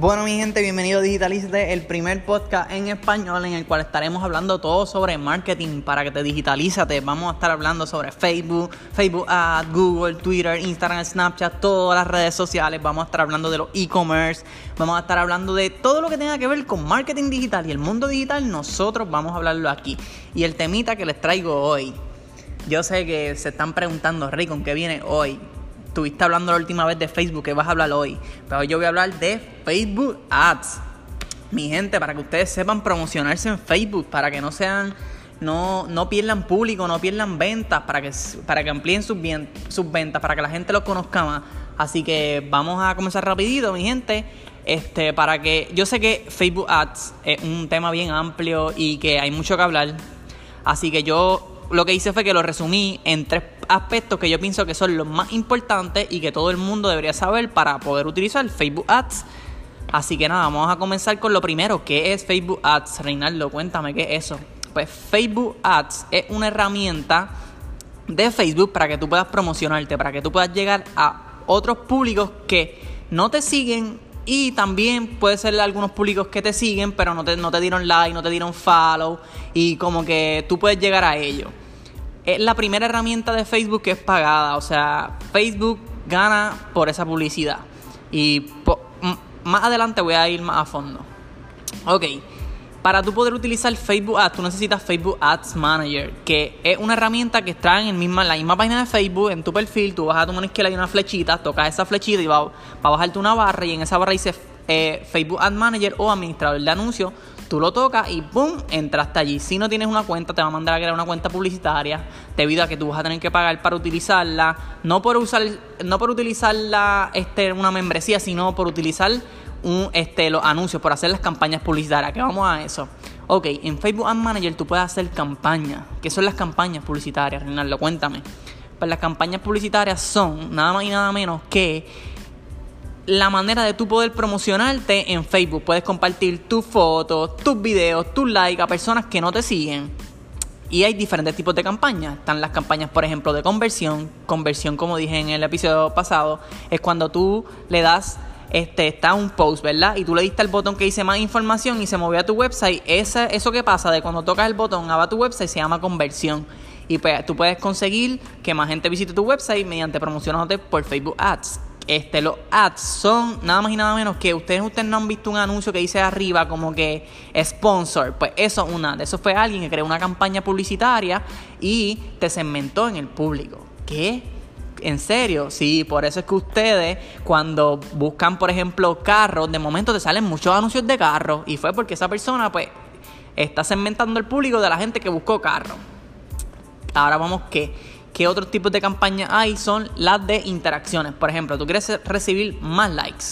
Bueno, mi gente, bienvenido a Digitalízate, el primer podcast en español en el cual estaremos hablando todo sobre marketing para que te digitalizate. Vamos a estar hablando sobre Facebook, Facebook Ads, Google, Twitter, Instagram, Snapchat, todas las redes sociales. Vamos a estar hablando de los e-commerce, vamos a estar hablando de todo lo que tenga que ver con marketing digital y el mundo digital. Nosotros vamos a hablarlo aquí. Y el temita que les traigo hoy. Yo sé que se están preguntando, Rey, ¿con qué viene hoy? Estuviste hablando la última vez de Facebook, que vas a hablar hoy. Pero yo voy a hablar de Facebook Ads. Mi gente, para que ustedes sepan promocionarse en Facebook, para que no sean, no, no pierdan público, no pierdan ventas, para que, para que amplíen sus, sus ventas, para que la gente los conozca más. Así que vamos a comenzar rapidito, mi gente. Este, para que yo sé que Facebook Ads es un tema bien amplio y que hay mucho que hablar. Así que yo lo que hice fue que lo resumí en tres aspectos que yo pienso que son los más importantes y que todo el mundo debería saber para poder utilizar Facebook Ads. Así que nada, vamos a comenzar con lo primero, ¿qué es Facebook Ads? Reinaldo, cuéntame qué es eso. Pues Facebook Ads es una herramienta de Facebook para que tú puedas promocionarte, para que tú puedas llegar a otros públicos que no te siguen y también puede ser algunos públicos que te siguen, pero no te, no te dieron like, no te dieron follow y como que tú puedes llegar a ellos es la primera herramienta de Facebook que es pagada. O sea, Facebook gana por esa publicidad. Y más adelante voy a ir más a fondo. Ok. Para tú poder utilizar Facebook Ads, tú necesitas Facebook Ads Manager, que es una herramienta que está en, misma, la misma página de Facebook, en tu perfil, tú vas a tu mano izquierda y una flechita, tocas esa flechita y va, a bajarte una barra y en esa barra dice eh, Facebook Ad Manager o administrador de anuncios Tú lo tocas y ¡pum! entraste allí. Si no tienes una cuenta, te va a mandar a crear una cuenta publicitaria debido a que tú vas a tener que pagar para utilizarla. No por usar, no por utilizarla este, una membresía, sino por utilizar un, este, los anuncios, por hacer las campañas publicitarias. Que vamos a eso. Ok, en Facebook Ad Manager tú puedes hacer campañas. ¿Qué son las campañas publicitarias, Reinaldo? Cuéntame. Pues las campañas publicitarias son nada más y nada menos que la manera de tú poder promocionarte en Facebook. Puedes compartir tus fotos, tus videos, tus likes a personas que no te siguen. Y hay diferentes tipos de campañas. Están las campañas, por ejemplo, de conversión. Conversión, como dije en el episodio pasado, es cuando tú le das, este, está un post, ¿verdad? Y tú le diste el botón que dice más información y se movió a tu website. Esa, eso que pasa de cuando tocas el botón a tu website se llama conversión. Y pues tú puedes conseguir que más gente visite tu website mediante promocionándote por Facebook Ads. Este, los ads son nada más y nada menos que ustedes, ustedes no han visto un anuncio que dice arriba como que sponsor. Pues eso es una, eso fue alguien que creó una campaña publicitaria y te segmentó en el público. ¿Qué? ¿En serio? Sí, por eso es que ustedes cuando buscan, por ejemplo, carros, de momento te salen muchos anuncios de carros y fue porque esa persona pues está segmentando el público de la gente que buscó carro. Ahora vamos que ¿Qué otros tipos de campañas hay? Son las de interacciones. Por ejemplo, tú quieres recibir más likes,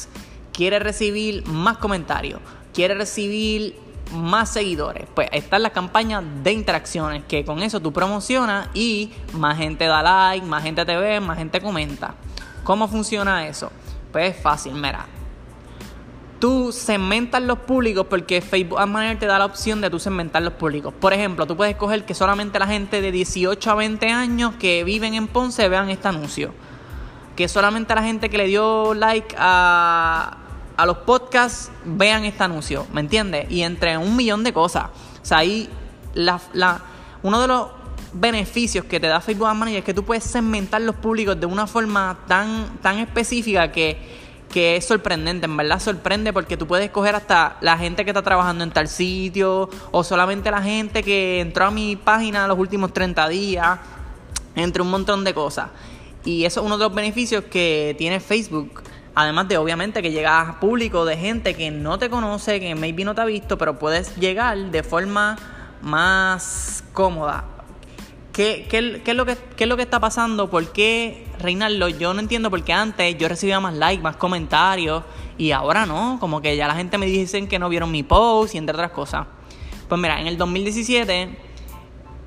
quieres recibir más comentarios, quieres recibir más seguidores. Pues están las campañas de interacciones, que con eso tú promocionas y más gente da like, más gente te ve, más gente comenta. ¿Cómo funciona eso? Pues es fácil, mira tú segmentas los públicos porque Facebook Ad te da la opción de tú segmentar los públicos. Por ejemplo, tú puedes escoger que solamente la gente de 18 a 20 años que viven en Ponce vean este anuncio. Que solamente la gente que le dio like a, a los podcasts vean este anuncio. ¿Me entiendes? Y entre un millón de cosas. O sea, ahí la, la, uno de los beneficios que te da Facebook Ad Manager es que tú puedes segmentar los públicos de una forma tan, tan específica que que es sorprendente, en verdad sorprende porque tú puedes escoger hasta la gente que está trabajando en tal sitio o solamente la gente que entró a mi página los últimos 30 días, entre un montón de cosas. Y eso es uno de los beneficios que tiene Facebook. Además de obviamente que llegas a público de gente que no te conoce, que maybe no te ha visto, pero puedes llegar de forma más cómoda ¿Qué, es lo que, es lo que está pasando? ¿Por qué, Reinaldo? Yo no entiendo por qué antes yo recibía más likes, más comentarios y ahora no. Como que ya la gente me dicen que no vieron mi post y entre otras cosas. Pues mira, en el 2017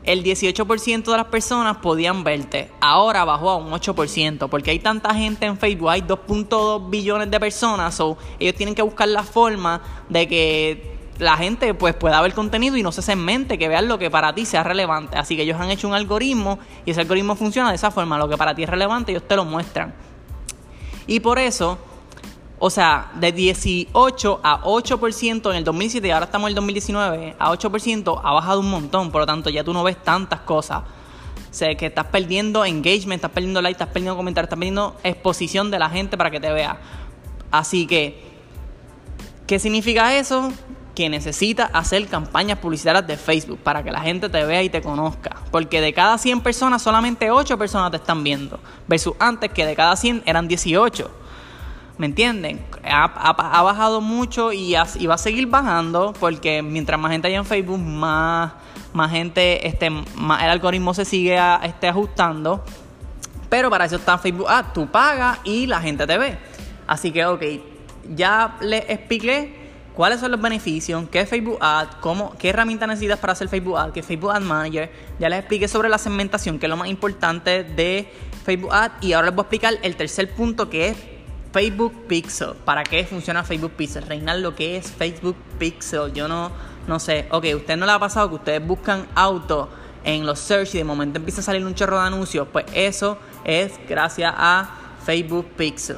el 18% de las personas podían verte. Ahora bajó a un 8%, porque hay tanta gente en Facebook, hay 2.2 billones de personas, o ellos tienen que buscar la forma de que la gente pues pueda ver contenido y no se mente que vean lo que para ti sea relevante. Así que ellos han hecho un algoritmo y ese algoritmo funciona de esa forma. Lo que para ti es relevante ellos te lo muestran. Y por eso O sea, de 18 a 8% en el 2007 y ahora estamos en el 2019, a 8% ha bajado un montón. Por lo tanto, ya tú no ves tantas cosas. O sea, que estás perdiendo engagement, estás perdiendo like, estás perdiendo comentarios, estás perdiendo exposición de la gente para que te vea. Así que, ¿qué significa eso? Que necesitas hacer campañas publicitarias de Facebook para que la gente te vea y te conozca. Porque de cada 100 personas, solamente 8 personas te están viendo. Versus antes que de cada 100 eran 18. ¿Me entienden? Ha, bajado mucho y, va a seguir bajando porque mientras más gente haya en Facebook, más, gente, este, el algoritmo se sigue este, ajustando. Pero para eso está Facebook Ah, tú pagas y la gente te ve. Así que, ok, ya les expliqué cuáles son los beneficios, qué es Facebook Ad, cómo, qué herramientas necesitas para hacer Facebook Ad, qué Facebook Ad Manager. Ya les expliqué sobre la segmentación, que es lo más importante de Facebook Ad. Y ahora les voy a explicar el tercer punto que es Facebook Pixel. ¿Para qué funciona Facebook Pixel? Reinar lo que es Facebook Pixel. Yo no, no sé. Ok, ¿usted no le ha pasado que ustedes buscan auto en los search y de momento empieza a salir un chorro de anuncios? Pues eso es gracias a Facebook Pixel.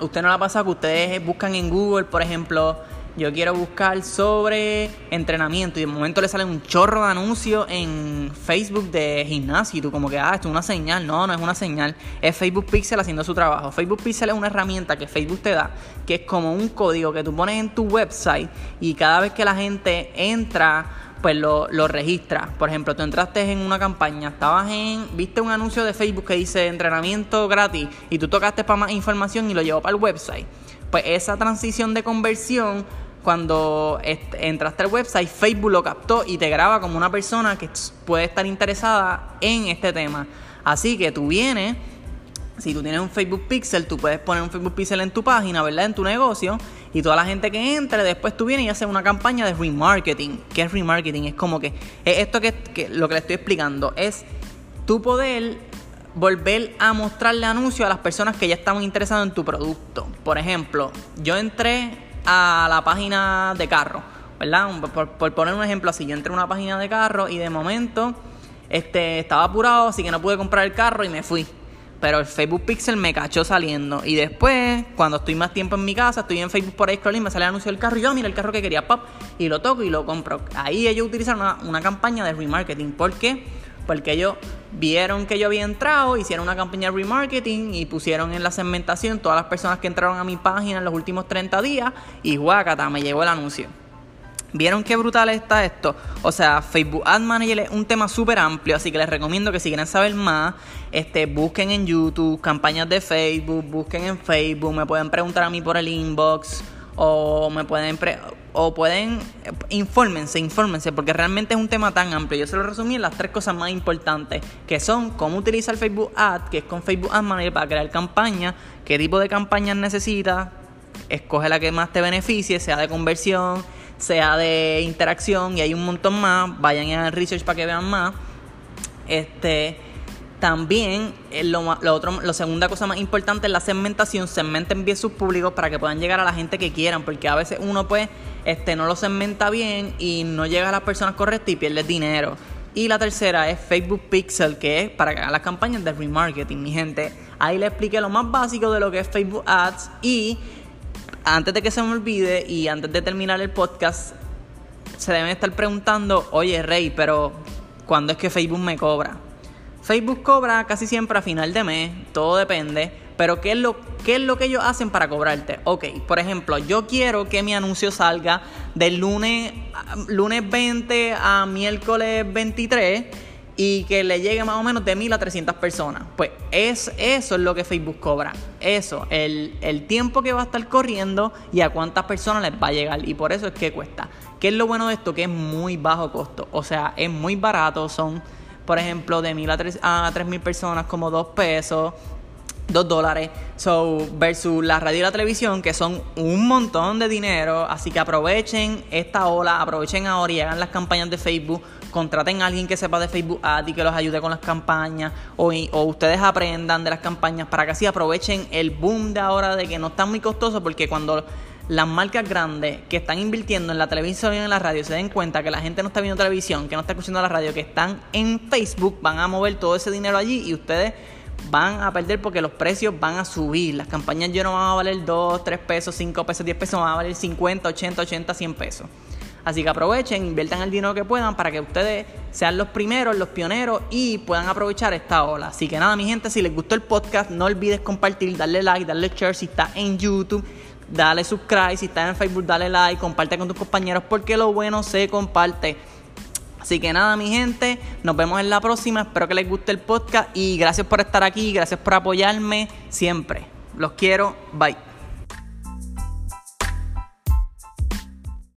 ¿Usted no le ha pasado que ustedes buscan en Google, por ejemplo, yo quiero buscar sobre entrenamiento y de momento le sale un chorro de anuncios en Facebook de gimnasio y tú como que, ah, esto es una señal. No, no es una señal. Es Facebook Pixel haciendo su trabajo. Facebook Pixel es una herramienta que Facebook te da, que es como un código que tú pones en tu website y cada vez que la gente entra pues lo, lo registra. Por ejemplo, tú entraste en una campaña, estabas en, viste un anuncio de Facebook que dice entrenamiento gratis y tú tocaste para más información y lo llevó para el website. Pues esa transición de conversión cuando entraste al website, Facebook lo captó y te graba como una persona que puede estar interesada en este tema. Así que tú vienes, si tú tienes un Facebook Pixel, tú puedes poner un Facebook Pixel en tu página, ¿verdad? En tu negocio. Y toda la gente que entre, después tú vienes y haces una campaña de remarketing. ¿Qué es remarketing? Es como que, esto que, lo que le estoy explicando, es tu poder volver a mostrarle anuncios a las personas que ya estaban interesadas en tu producto. Por ejemplo, yo entré a la página de carro, ¿verdad? Por, poner un ejemplo así, yo entré a una página de carro y de momento este, estaba apurado, así que no pude comprar el carro y me fui. Pero el Facebook Pixel me cachó saliendo. Y después, cuando estoy más tiempo en mi casa, estoy en Facebook por ahí scrolling, me sale el anuncio del carro y yo, mira el carro que quería, pop, y lo toco y lo compro. Ahí ellos utilizaron una, una campaña de remarketing. ¿Por qué? Porque ellos vieron que yo había entrado, hicieron una campaña de remarketing y pusieron en la segmentación todas las personas que entraron a mi página en los últimos 30 días y guácata, me llegó el anuncio. ¿Vieron qué brutal está esto? O sea, Facebook Ad Manager es un tema súper amplio, así que les recomiendo que si quieren saber más, este, busquen en YouTube campañas de Facebook, busquen en Facebook, me pueden preguntar a mí por el inbox o me pueden o pueden infórmense, infórmense porque realmente es un tema tan amplio. Yo se lo resumí en las tres cosas más importantes, que son cómo utilizar Facebook Ad, que es con Facebook Ad Manager para crear campañas, qué tipo de campañas necesitas, escoge la que más te beneficie, sea de conversión, sea de interacción y hay un montón más. Vayan al research para que vean más. Este también, eh, lo, lo, otro, la segunda cosa más importante es la segmentación. Segmenten bien sus públicos para que puedan llegar a la gente que quieran, porque a veces uno pues este, no lo segmenta bien y no llega a las personas correctas y pierde dinero. Y la tercera es Facebook Pixel, que es para que hagan las campañas de remarketing, mi gente. Ahí les expliqué lo más básico de lo que es Facebook Ads y antes de que se me olvide y antes de terminar el podcast, se deben estar preguntando, oye Rey, pero ¿cuándo es que Facebook me cobra? Facebook cobra casi siempre a final de mes, todo depende. Pero ¿qué es, lo, ¿qué es lo que ellos hacen para cobrarte? Ok, por ejemplo, yo quiero que mi anuncio salga del lunes, lunes 20 a miércoles 23 y que le llegue más o menos de mil a 300 personas. Pues es, eso es lo que Facebook cobra. Eso, el, el tiempo que va a estar corriendo y a cuántas personas les va a llegar. Y por eso es que cuesta. ¿Qué es lo bueno de esto? Que es muy bajo costo. O sea, es muy barato. Son por ejemplo, de mil a tres a mil personas como dos pesos, dos dólares, so, versus la radio y la televisión, que son un montón de dinero. Así que aprovechen esta ola, aprovechen ahora y hagan las campañas de Facebook. Contraten a alguien que sepa de Facebook Ad y que los ayude con las campañas. O, o ustedes aprendan de las campañas para que así aprovechen el boom de ahora de que no está muy costoso. Porque cuando las marcas grandes que están invirtiendo en la televisión y en la radio se den cuenta que la gente no está viendo televisión, que no está escuchando la radio, que están en Facebook, van a mover todo ese dinero allí y ustedes van a perder porque los precios van a subir. Las campañas ya no van a valer 2, 3 pesos, 5 pesos, 10 pesos, van a valer 50, 80, 80, 100 pesos. Así que aprovechen, inviertan el dinero que puedan para que ustedes sean los primeros, los pioneros y puedan aprovechar esta ola. Así que nada, mi gente, si les gustó el podcast, no olvides compartir, darle like, darle share si está en YouTube. Dale subscribe, si está en Facebook, dale like, comparte con tus compañeros porque lo bueno se comparte. Así que nada, mi gente, nos vemos en la próxima. Espero que les guste el podcast y gracias por estar aquí, gracias por apoyarme siempre. Los quiero, bye.